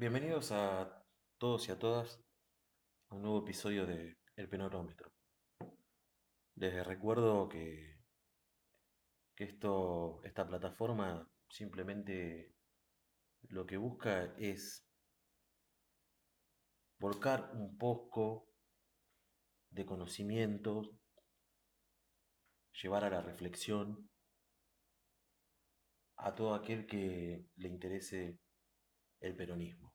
Bienvenidos a todos y a todas a un nuevo episodio de El Penorómetro. Les recuerdo que, que esto, esta plataforma simplemente lo que busca es volcar un poco de conocimiento, llevar a la reflexión a todo aquel que le interese el peronismo.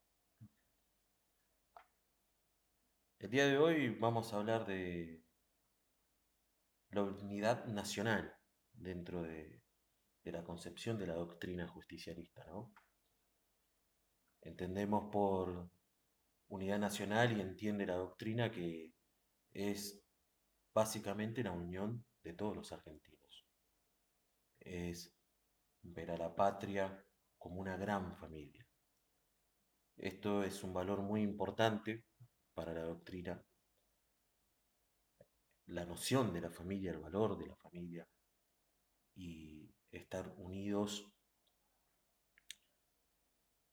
El día de hoy vamos a hablar de la unidad nacional dentro de, la concepción de la doctrina justicialista. ¿no? Entendemos por unidad nacional y entiende la doctrina que es básicamente la unión de todos los argentinos. Es ver a la patria como una gran familia. Esto es un valor muy importante para la doctrina. La noción de la familia, el valor de la familia y estar unidos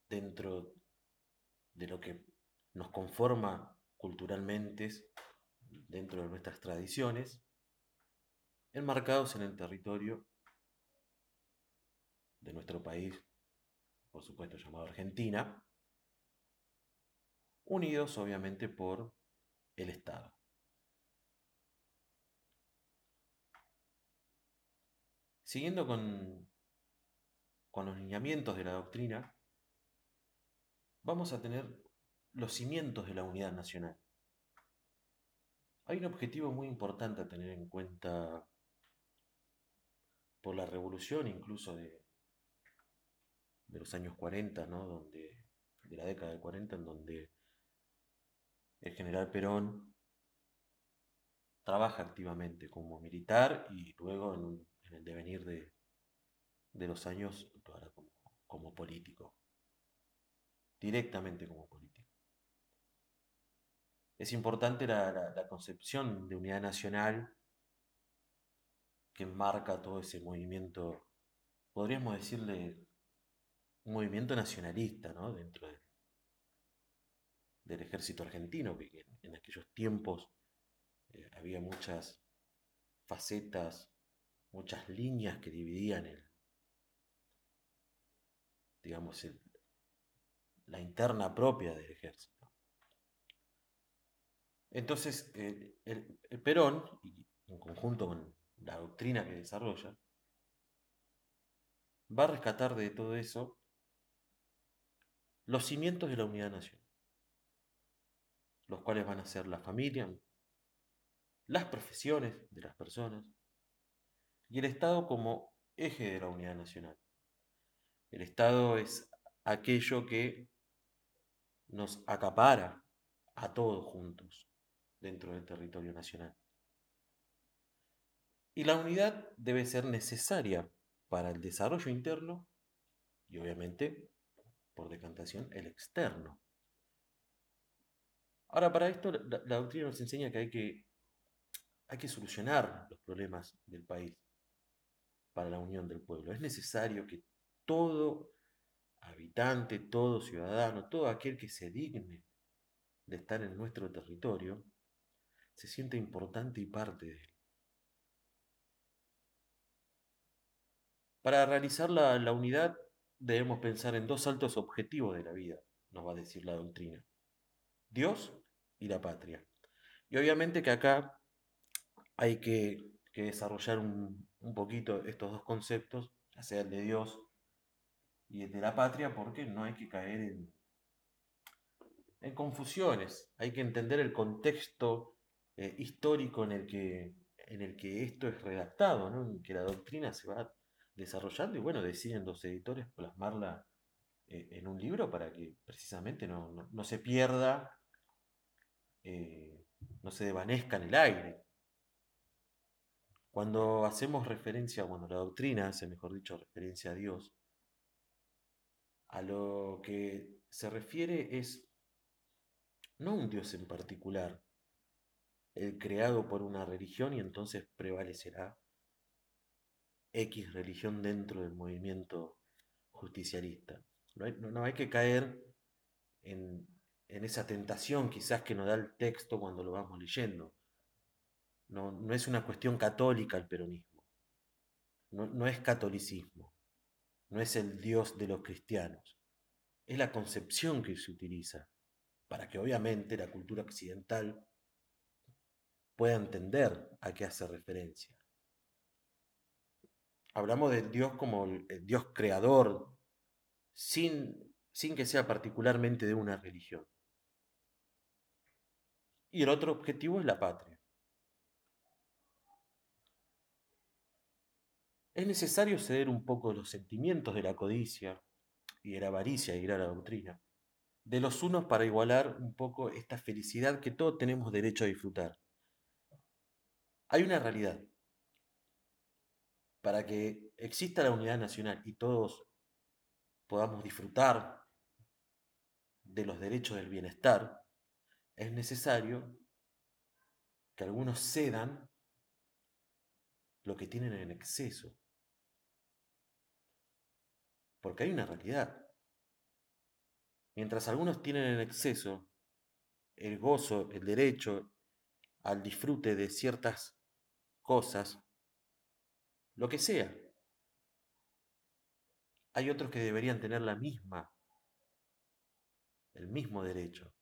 dentro de lo que nos conforma culturalmente, dentro de nuestras tradiciones, enmarcados en el territorio de nuestro país, por supuesto llamado Argentina, unidos obviamente por el Estado. Siguiendo con, con los lineamientos de la doctrina, vamos a tener los cimientos de la unidad nacional. Hay un objetivo muy importante a tener en cuenta por la revolución incluso de, de los años 40, ¿no? donde, de la década de 40, en donde el general Perón trabaja activamente como militar y luego en, el devenir de, los años como, político, directamente como político. Es importante la, concepción de unidad nacional que marca todo ese movimiento, podríamos decirle, un movimiento nacionalista, ¿no? Dentro de, del ejército argentino, que en, aquellos tiempos eh, había muchas facetas, muchas líneas que dividían el, digamos, la interna propia del ejército. Entonces, el, el Perón, en conjunto con la doctrina que desarrolla, va a rescatar de todo eso los cimientos de la unidad nacional los cuales van a ser la familia, las profesiones de las personas y el Estado como eje de la unidad nacional. El Estado es aquello que nos acapara a todos juntos dentro del territorio nacional. Y la unidad debe ser necesaria para el desarrollo interno y obviamente, por decantación, el externo. Ahora, para esto, la, doctrina nos enseña que hay, que hay que solucionar los problemas del país para la unión del pueblo. Es necesario que todo habitante, todo ciudadano, todo aquel que se digne de estar en nuestro territorio, se sienta importante y parte de él. Para realizar la, la, unidad debemos pensar en dos altos objetivos de la vida, nos va a decir la doctrina. Dios y la patria. Y obviamente que acá hay que, desarrollar un, poquito estos dos conceptos, ya sea el de Dios y el de la patria, porque no hay que caer en, en confusiones, hay que entender el contexto eh, histórico en el, que, en el que esto es redactado, en que la doctrina se va desarrollando y bueno, deciden los editores plasmarla eh, en un libro para que precisamente no, no se pierda eh, no se desvanezca en el aire. Cuando hacemos referencia, cuando la doctrina hace, mejor dicho, referencia a Dios, a lo que se refiere es no un Dios en particular, el creado por una religión y entonces prevalecerá X religión dentro del movimiento justicialista. No no hay que caer en, esa tentación quizás que nos da el texto cuando lo vamos leyendo. No, no es una cuestión católica el peronismo, no, no es catolicismo, no es el Dios de los cristianos, es la concepción que se utiliza para que obviamente la cultura occidental pueda entender a qué hace referencia. Hablamos de Dios como el Dios creador, sin, sin que sea particularmente de una religión. Y el otro objetivo es la patria. Es necesario ceder un poco de los sentimientos de la codicia y de la avaricia y de la doctrina, de los unos para igualar un poco esta felicidad que todos tenemos derecho a disfrutar. Hay una realidad. Para que exista la unidad nacional y todos podamos disfrutar de los derechos del bienestar, es necesario que algunos cedan lo que tienen en exceso. Porque hay una realidad. Mientras algunos tienen en exceso el gozo, el derecho al disfrute de ciertas cosas, lo que sea. Hay otros que deberían tener la misma, el mismo derecho.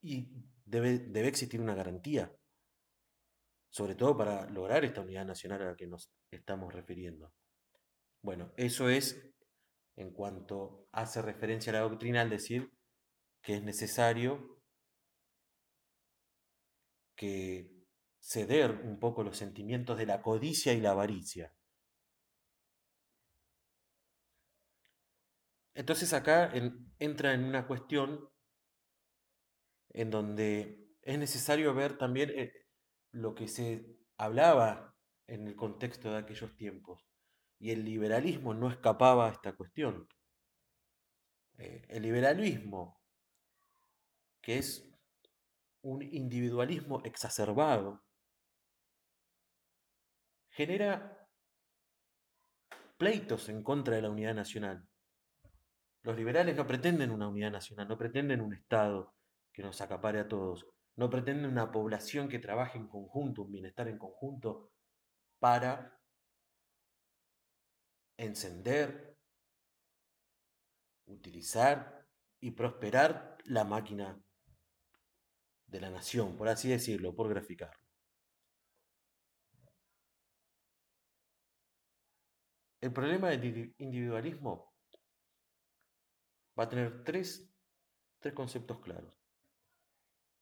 Y debe, debe existir una garantía, sobre todo para lograr esta unidad nacional a la que nos estamos refiriendo. Bueno, eso es en cuanto hace referencia a la doctrina al decir que es necesario que ceder un poco los sentimientos de la codicia y la avaricia. Entonces acá entra en una cuestión en donde es necesario ver también eh, lo que se hablaba en el contexto de aquellos tiempos. Y el liberalismo no escapaba a esta cuestión. Eh, el liberalismo, que es un individualismo exacerbado, genera pleitos en contra de la unidad nacional. Los liberales no pretenden una unidad nacional, no pretenden un Estado que nos acapare a todos, no pretenden una población que trabaje en conjunto, un bienestar en conjunto para encender, utilizar y prosperar la máquina de la nación, por así decirlo, por graficarlo. El problema del individualismo va a tener tres, conceptos claros.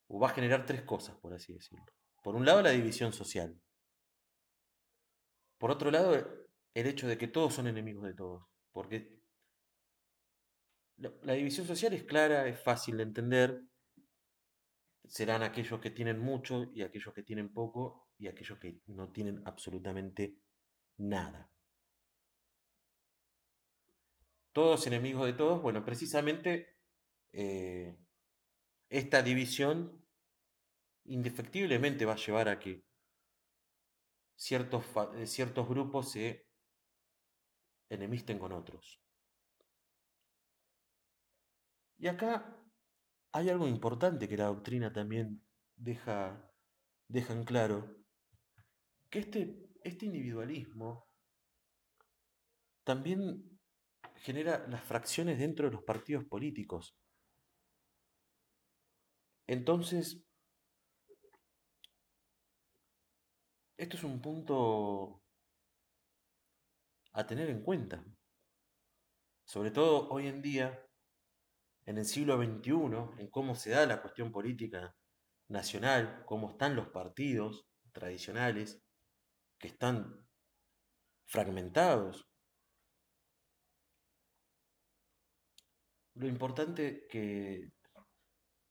O va a generar tres cosas, por así decirlo. Por un lado, la división social. Por otro lado, el hecho de que todos son enemigos de todos. Porque la división social es clara, es fácil de entender. Serán aquellos que tienen mucho y aquellos que tienen poco y aquellos que no tienen absolutamente nada todos enemigos de todos, bueno, precisamente eh, esta división indefectiblemente va a llevar a que ciertos, eh, ciertos grupos se enemisten con otros. Y acá hay algo importante que la doctrina también deja, en claro, que este, este individualismo también genera las fracciones dentro de los partidos políticos. Entonces, esto es un punto a tener en cuenta. Sobre todo hoy en día, en el siglo XXI, en cómo se da la cuestión política nacional, cómo están los partidos tradicionales, que están fragmentados, Lo importante que,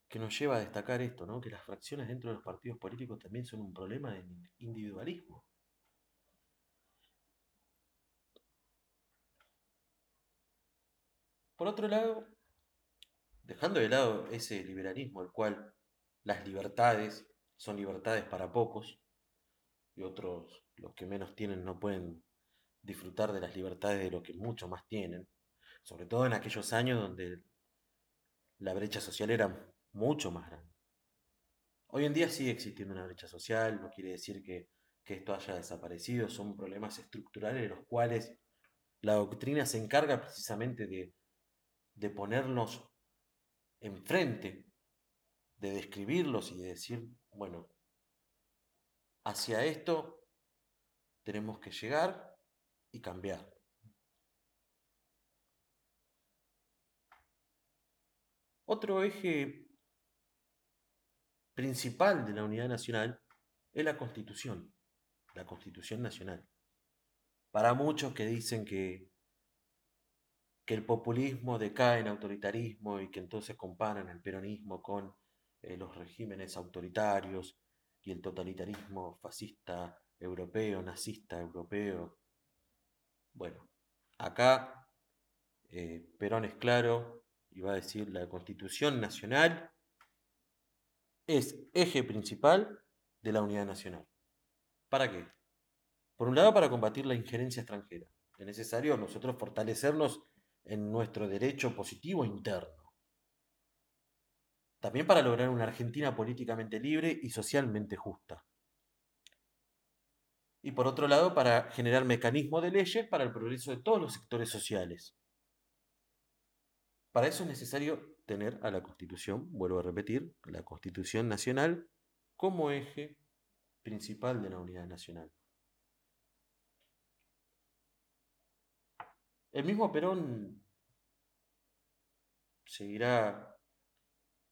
que nos lleva a destacar esto, ¿no? que las fracciones dentro de los partidos políticos también son un problema de individualismo. Por otro lado, dejando de lado ese liberalismo, el cual las libertades son libertades para pocos y otros, los que menos tienen, no pueden disfrutar de las libertades de lo que mucho más tienen, sobre todo en aquellos años donde la brecha social era mucho más grande. Hoy en día sigue existiendo una brecha social, no quiere decir que, esto haya desaparecido, son problemas estructurales de los cuales la doctrina se encarga precisamente de, de ponernos enfrente, de describirlos y de decir, bueno, hacia esto tenemos que llegar y cambiar. Otro eje principal de la unidad nacional es la constitución, la constitución nacional. Para muchos que dicen que, que el populismo decae en autoritarismo y que entonces comparan el peronismo con eh, los regímenes autoritarios y el totalitarismo fascista europeo, nazista europeo. Bueno, acá eh, Perón es claro y va a decir la Constitución Nacional es eje principal de la unidad nacional. ¿Para qué? Por un lado, para combatir la injerencia extranjera. Es necesario nosotros fortalecernos en nuestro derecho positivo interno. También para lograr una Argentina políticamente libre y socialmente justa. Y por otro lado, para generar mecanismos de leyes para el progreso de todos los sectores sociales. Para eso es necesario tener a la Constitución, vuelvo a repetir, la Constitución Nacional como eje principal de la unidad nacional. El mismo Perón seguirá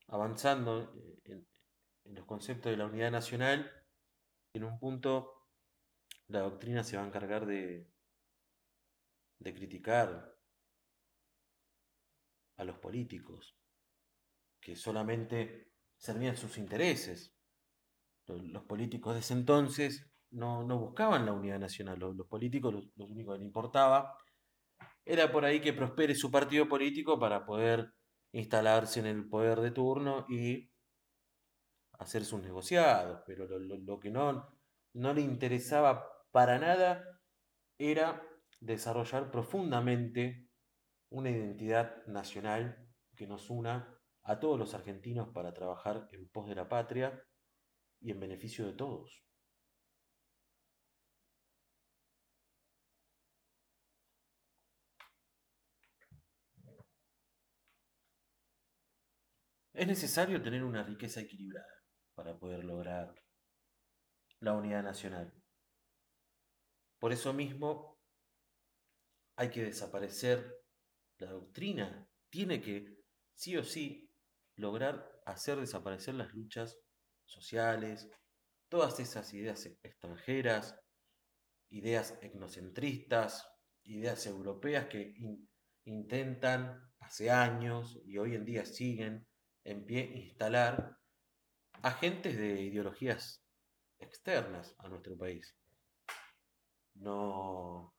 avanzando en, los conceptos de la unidad nacional. En un punto, la doctrina se va a encargar de, de criticar a los políticos, que solamente servían sus intereses. Los, políticos de ese entonces no, buscaban la unidad nacional, los, políticos lo, único que les importaba era por ahí que prospere su partido político para poder instalarse en el poder de turno y hacer sus negociados, pero lo, que no, no le interesaba para nada era desarrollar profundamente una identidad nacional que nos una a todos los argentinos para trabajar en pos de la patria y en beneficio de todos. Es necesario tener una riqueza equilibrada para poder lograr la unidad nacional. Por eso mismo hay que desaparecer la doctrina, tiene que sí o sí lograr hacer desaparecer las luchas sociales, todas esas ideas extranjeras, ideas etnocentristas, ideas europeas que intentan hace años y hoy en día siguen en pie instalar agentes de ideologías externas a nuestro país. No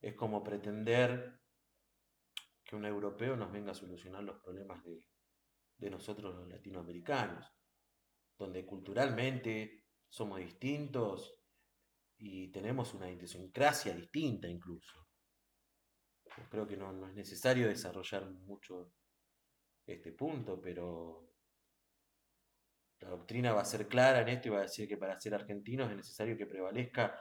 es como pretender que un europeo nos venga a solucionar los problemas de, de nosotros los latinoamericanos, donde culturalmente somos distintos y tenemos una idiosincrasia distinta incluso. creo que no, es necesario desarrollar mucho este punto, pero la doctrina va a ser clara en esto y va a decir que para ser argentinos es necesario que prevalezca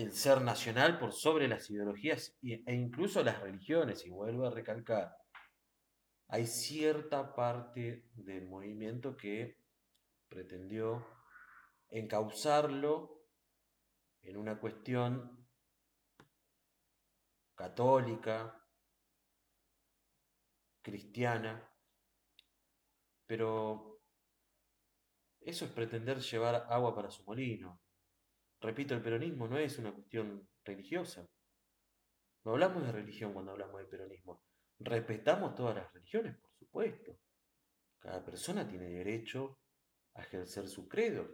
el ser nacional por sobre las ideologías e incluso las religiones, y vuelvo a recalcar, hay cierta parte del movimiento que pretendió encauzarlo en una cuestión católica, cristiana, pero eso es pretender llevar agua para su molino. Repito, el peronismo no es una cuestión religiosa. No hablamos de religión cuando hablamos de peronismo. Respetamos todas las religiones, por supuesto. Cada persona tiene derecho a ejercer su credo.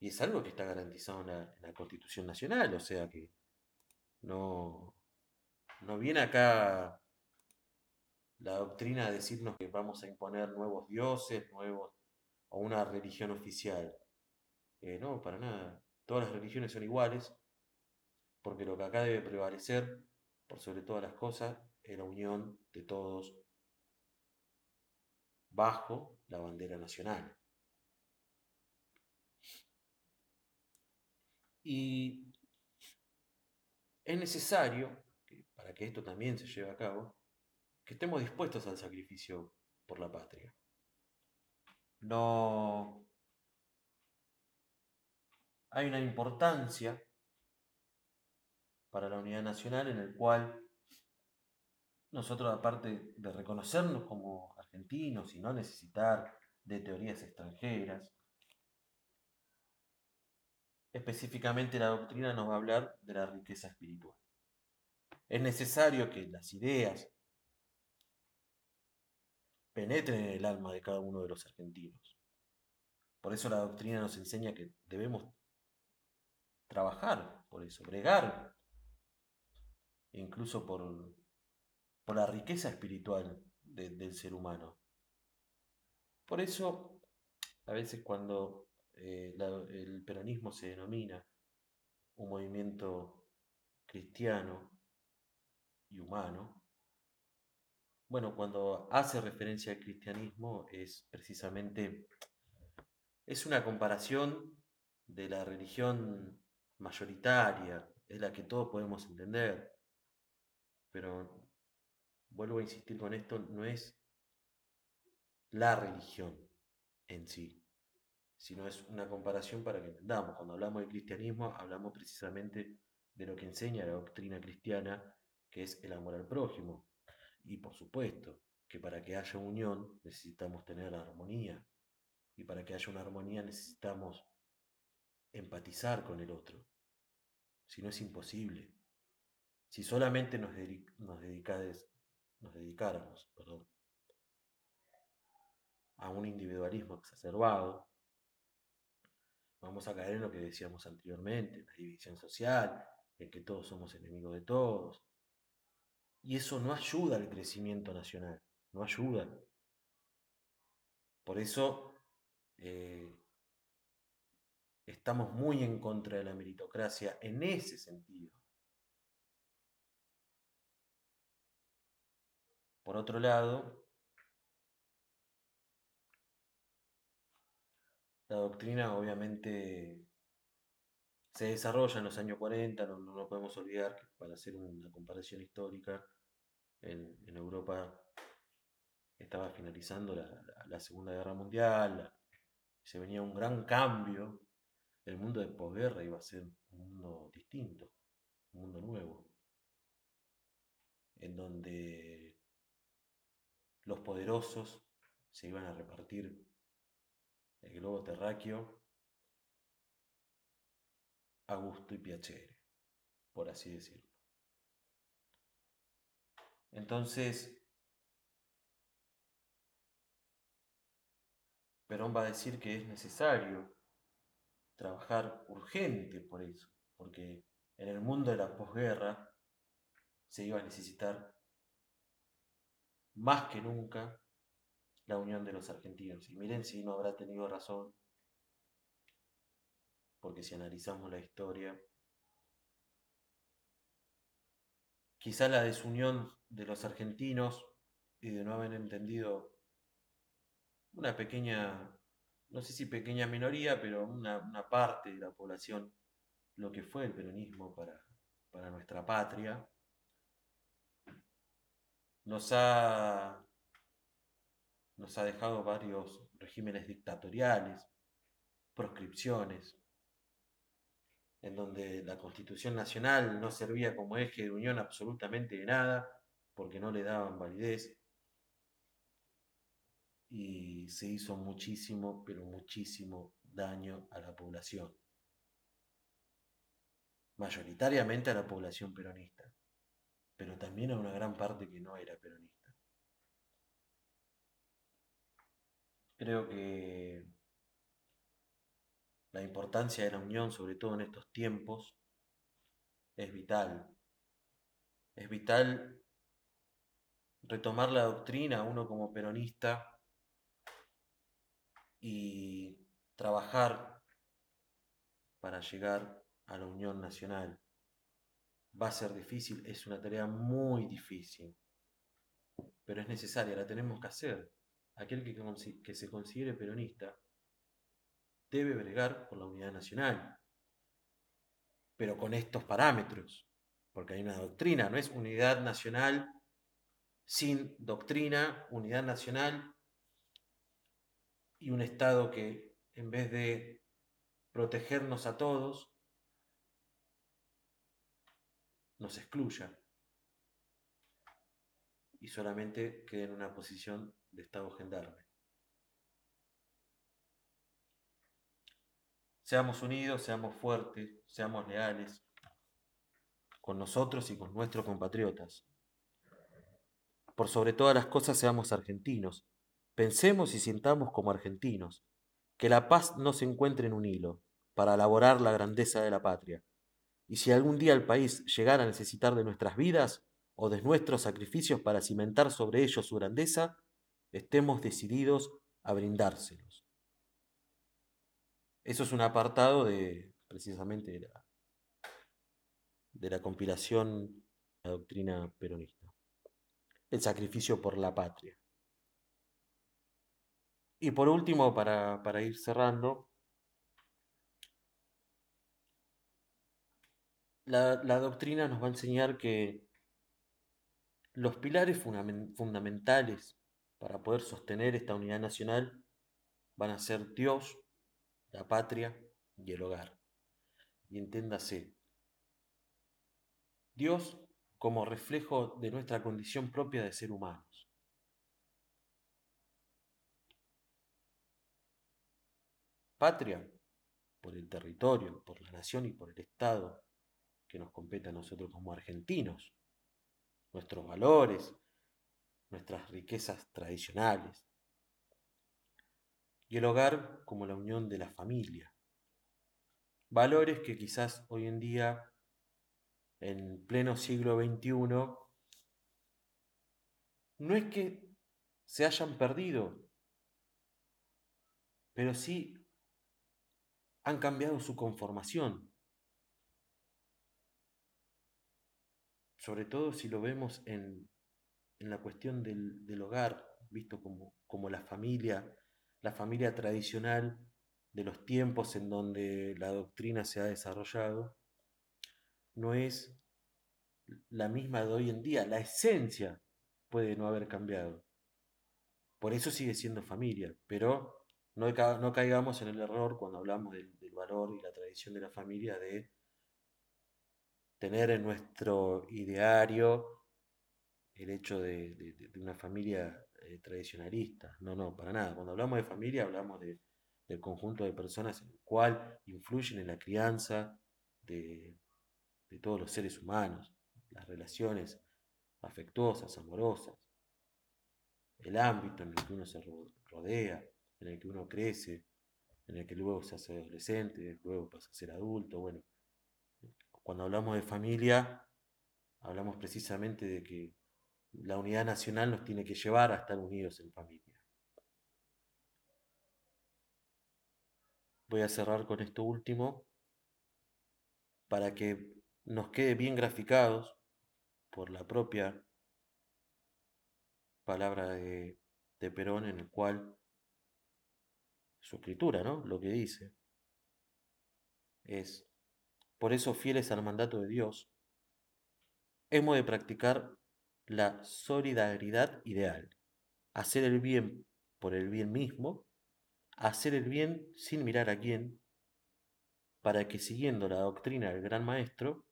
Y es algo que está garantizado en la, Constitución Nacional, o sea que no, no viene acá la doctrina a decirnos que vamos a imponer nuevos dioses, nuevos, o una religión oficial. Eh, no, para nada. Todas las religiones son iguales, porque lo que acá debe prevalecer por sobre todas las cosas, es la unión de todos bajo la bandera nacional. Y es necesario, para que esto también se lleve a cabo, que estemos dispuestos al sacrificio por la patria. No hay una importancia para la unidad nacional en el cual nosotros, aparte de reconocernos como argentinos y no necesitar de teorías extranjeras, específicamente la doctrina nos va a hablar de la riqueza espiritual. Es necesario que las ideas penetren en el alma de cada uno de los argentinos. Por eso la doctrina nos enseña que debemos trabajar por eso, bregar, incluso por, por la riqueza espiritual del ser humano. Por eso, a veces cuando eh, el peronismo se denomina un movimiento cristiano y humano, bueno, cuando hace referencia al cristianismo es precisamente, es una comparación de la religión mayoritaria, es la que todos podemos entender, pero vuelvo a insistir con esto, no es la religión en sí, sino es una comparación para que entendamos. Cuando hablamos de cristianismo, hablamos precisamente de lo que enseña la doctrina cristiana, que es el amor al prójimo. Y por supuesto que para que haya unión necesitamos tener armonía. Y para que haya una armonía necesitamos empatizar con el otro. Si no es imposible. Si solamente nos, dedicáramos a un individualismo exacerbado, vamos a caer en lo que decíamos anteriormente, la división social, en que todos somos enemigos de todos. Y eso no ayuda al crecimiento nacional, no ayuda. Por eso eh, estamos muy en contra de la meritocracia en ese sentido. Por otro lado, la doctrina obviamente se desarrolla en los años 40, no, no podemos olvidar que para hacer una comparación histórica, en, Europa estaba finalizando la, Segunda Guerra Mundial, se venía un gran cambio, el mundo de posguerra iba a ser un mundo distinto, un mundo nuevo, en donde los poderosos se iban a repartir el globo terráqueo a gusto y piacere, por así decirlo. Entonces, Perón va a decir que es necesario trabajar urgente por eso, porque en el mundo de la posguerra se iba a necesitar más que nunca la unión de los argentinos. Y miren si no habrá tenido razón, porque si analizamos la historia, quizá la desunión de los argentinos y de no haber entendido una pequeña, no sé si pequeña minoría, pero una, parte de la población, lo que fue el peronismo para, para nuestra patria, nos ha, nos ha dejado varios regímenes dictatoriales, proscripciones, en donde la Constitución Nacional no servía como eje de unión absolutamente de nada, porque no le daban validez. Y se hizo muchísimo, pero muchísimo daño a la población. Mayoritariamente a la población peronista pero también a una gran parte que no era peronista. Creo que la importancia de la unión, sobre todo en estos tiempos, es vital. Es vital retomar la doctrina, uno como peronista, y trabajar para llegar a la unión nacional va a ser difícil, es una tarea muy difícil, pero es necesaria, la tenemos que hacer. Aquel que, que se considere peronista debe bregar por la unidad nacional, pero con estos parámetros, porque hay una doctrina, no es unidad nacional sin doctrina, unidad nacional y un Estado que en vez de protegernos a todos, nos excluya y solamente quede en una posición de Estado gendarme. Seamos unidos, seamos fuertes, seamos leales con nosotros y con nuestros compatriotas. Por sobre todas las cosas seamos argentinos. Pensemos y sintamos como argentinos. Que la paz no se encuentre en un hilo para elaborar la grandeza de la patria. Y si algún día el país llegara a necesitar de nuestras vidas o de nuestros sacrificios para cimentar sobre ellos su grandeza, estemos decididos a brindárselos. Eso es un apartado de precisamente de la, de la compilación de la doctrina peronista. El sacrificio por la patria. Y por último, para, para ir cerrando, la, la, doctrina nos va a enseñar que los pilares fundamentales para poder sostener esta unidad nacional van a ser Dios, la patria y el hogar. Y entiéndase, Dios como reflejo de nuestra condición propia de ser humanos. Patria, por el territorio, por la nación y por el Estado que nos compete a nosotros como argentinos, nuestros valores, nuestras riquezas tradicionales, y el hogar como la unión de la familia. Valores que quizás hoy en día, en pleno siglo XXI, no es que se hayan perdido, pero sí han cambiado su conformación. Sobre todo si lo vemos en, la cuestión del, del hogar, visto como, como la familia la familia tradicional de los tiempos en donde la doctrina se ha desarrollado, no es la misma de hoy en día. La esencia puede no haber cambiado. Por eso sigue siendo familia, pero no, no caigamos en el error cuando hablamos del y la tradición de la familia de tener en nuestro ideario el hecho de, una familia eh, tradicionalista. No, no, para nada. Cuando hablamos de familia hablamos de, del conjunto de personas en el cual influyen en la crianza de, todos los seres humanos, las relaciones afectuosas, amorosas, el ámbito en el que uno se rodea, en el que uno crece, en el que luego se hace adolescente, luego pasa a ser adulto. Bueno, cuando hablamos de familia, hablamos precisamente de que la unidad nacional nos tiene que llevar a estar unidos en familia. Voy a cerrar con esto último para que nos quede bien graficados por la propia palabra de, de Perón en el cual su escritura, ¿no? Lo que dice es, por eso fieles al mandato de Dios, hemos de practicar la solidaridad ideal, hacer el bien por el bien mismo, hacer el bien sin mirar a quién, para que siguiendo la doctrina del gran maestro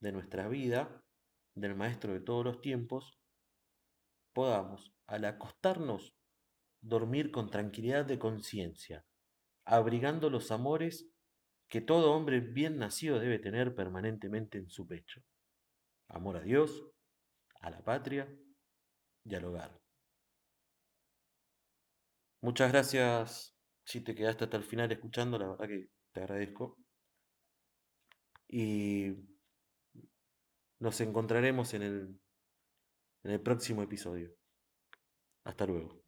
de nuestra vida, del maestro de todos los tiempos, podamos, al acostarnos, dormir con tranquilidad de conciencia, abrigando los amores que todo hombre bien nacido debe tener permanentemente en su pecho. Amor a Dios, a la patria y al hogar. Muchas gracias si te quedaste hasta el final escuchando, la verdad que te agradezco. Y nos encontraremos en el, en el próximo episodio. Hasta luego.